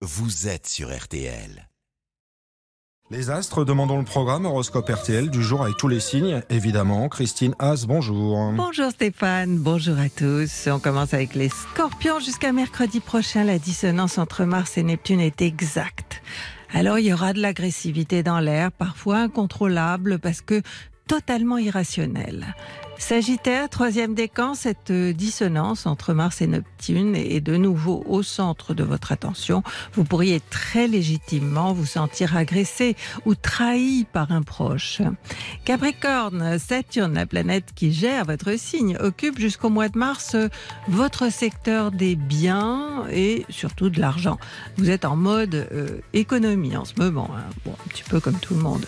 vous êtes sur RTL. Les astres, demandons le programme Horoscope RTL du jour avec tous les signes, évidemment. Christine Haas, bonjour. Bonjour Stéphane, bonjour à tous. On commence avec les scorpions. Jusqu'à mercredi prochain, la dissonance entre Mars et Neptune est exacte. Alors il y aura de l'agressivité dans l'air, parfois incontrôlable parce que totalement irrationnelle. Sagittaire, troisième décan, cette dissonance entre Mars et Neptune est de nouveau au centre de votre attention. Vous pourriez très légitimement vous sentir agressé ou trahi par un proche. Capricorne, Saturne, la planète qui gère votre signe, occupe jusqu'au mois de mars votre secteur des biens et surtout de l'argent. Vous êtes en mode euh, économie en ce moment, hein. bon, un petit peu comme tout le monde.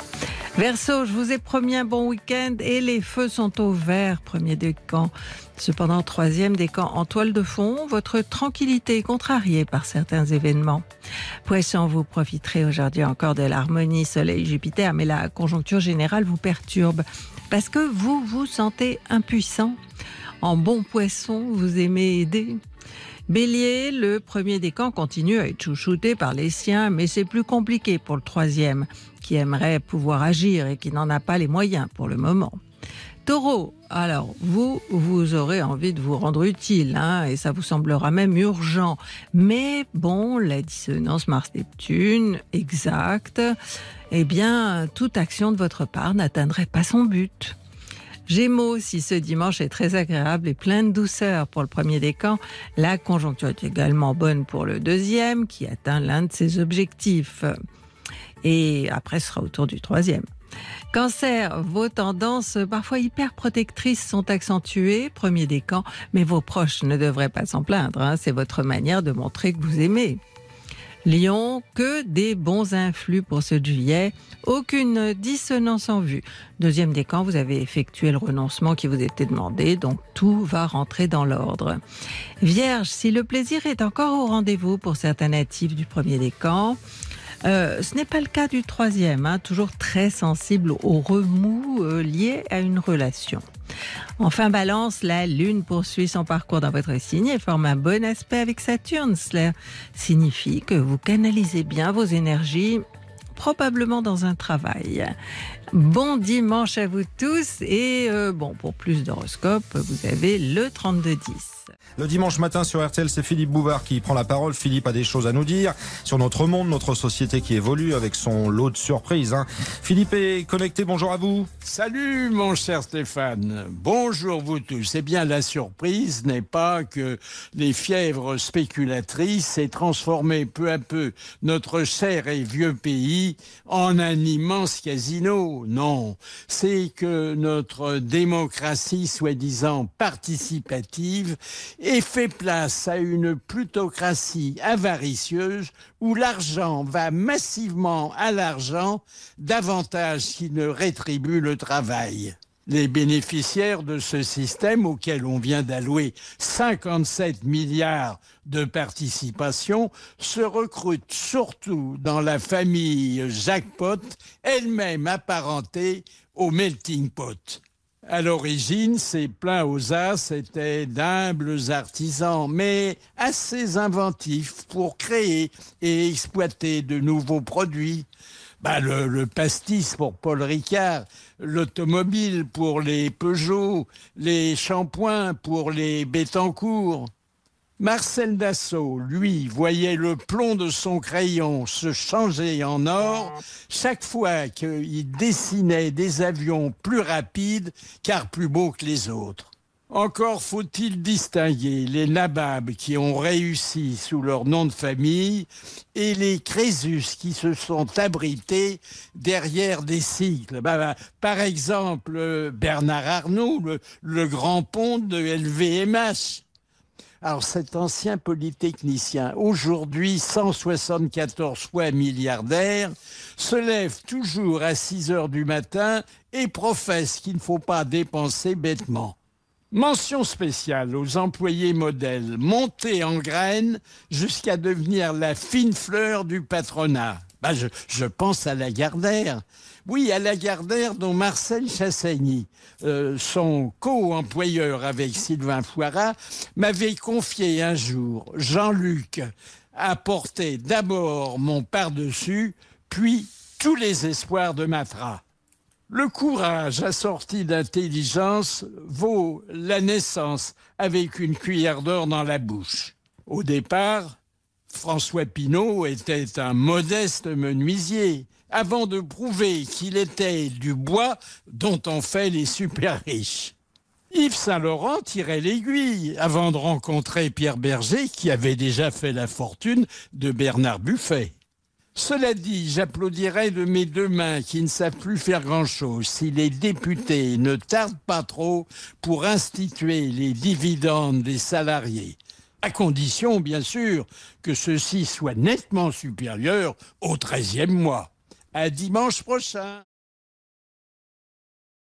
Verseau, je vous ai promis un bon week-end et les feux sont au vert, premier décan. Cependant, troisième décan en toile de fond, votre tranquillité est contrariée par certains événements. Poisson, vous profiterez aujourd'hui encore de l'harmonie Soleil-Jupiter, mais la conjoncture générale vous perturbe parce que vous vous sentez impuissant. En bon poisson, vous aimez aider. Bélier, le premier décan continue à être chouchouté par les siens, mais c'est plus compliqué pour le troisième qui aimerait pouvoir agir et qui n'en a pas les moyens pour le moment. Taureau, alors vous, vous aurez envie de vous rendre utile, hein, et ça vous semblera même urgent. Mais bon, la dissonance Mars-Neptune, exacte, eh bien, toute action de votre part n'atteindrait pas son but. Gémeaux, si ce dimanche est très agréable et plein de douceur pour le premier décan, la conjoncture est également bonne pour le deuxième qui atteint l'un de ses objectifs. Et après, ce sera au tour du troisième. Cancer, vos tendances parfois hyper protectrices sont accentuées, premier décan, mais vos proches ne devraient pas s'en plaindre. Hein. C'est votre manière de montrer que vous aimez. Lion, que des bons influx pour ce juillet, aucune dissonance en vue. Deuxième décan, vous avez effectué le renoncement qui vous était demandé, donc tout va rentrer dans l'ordre. Vierge, si le plaisir est encore au rendez-vous pour certains natifs du premier décan, euh, ce n'est pas le cas du troisième, hein, toujours très sensible aux remous euh, liés à une relation. Enfin, balance, la Lune poursuit son parcours dans votre signe et forme un bon aspect avec Saturne. Cela signifie que vous canalisez bien vos énergies probablement dans un travail. Bon dimanche à vous tous et euh, bon pour plus d'horoscopes, vous avez le 3210. Le dimanche matin sur RTL, c'est Philippe Bouvard qui prend la parole. Philippe a des choses à nous dire sur notre monde, notre société qui évolue avec son lot de surprises. Hein. Philippe est connecté, bonjour à vous. Salut mon cher Stéphane, bonjour vous tous. Eh bien la surprise n'est pas que les fièvres spéculatrices aient transformé peu à peu notre cher et vieux pays en un immense casino. Non, c'est que notre démocratie soi-disant participative et fait place à une plutocratie avaricieuse où l'argent va massivement à l'argent davantage qu'il ne rétribue le travail. Les bénéficiaires de ce système auquel on vient d'allouer 57 milliards de participation se recrutent surtout dans la famille jackpot, elle-même apparentée au melting pot. À l'origine, ces pleins aux as étaient d'humbles artisans, mais assez inventifs pour créer et exploiter de nouveaux produits. Bah, le, pastis pour Paul Ricard, l'automobile pour les Peugeot, les shampoings pour les Bettencourt. Marcel Dassault, lui, voyait le plomb de son crayon se changer en or chaque fois qu'il dessinait des avions plus rapides car plus beaux que les autres. Encore faut-il distinguer les nababs qui ont réussi sous leur nom de famille et les Crésus qui se sont abrités derrière des cycles. Bah, bah, par exemple, Bernard Arnault, le, le grand pont de LVMH. Alors cet ancien polytechnicien, aujourd'hui 174 fois milliardaire, se lève toujours à 6 heures du matin et professe qu'il ne faut pas dépenser bêtement. Mention spéciale aux employés modèles, montés en graines jusqu'à devenir la fine fleur du patronat. Bah, je, pense à Lagardère. Oui, à Lagardère dont Marcel Chassagny, euh, son co-employeur avec Sylvain Foirat, m'avait confié un jour, Jean-Luc, apporter d'abord mon par-dessus, puis tous les espoirs de Matra. Le courage assorti d'intelligence vaut la naissance avec une cuillère d'or dans la bouche. Au départ, François Pinault était un modeste menuisier, avant de prouver qu'il était du bois dont on fait les super riches. Yves Saint-Laurent tirait l'aiguille avant de rencontrer Pierre Berger qui avait déjà fait la fortune de Bernard Buffet. Cela dit, j'applaudirais de mes deux mains qui ne savent plus faire grand-chose si les députés ne tardent pas trop pour instituer les dividendes des salariés, à condition bien sûr que ceux-ci soient nettement supérieurs au 13e mois. À dimanche prochain.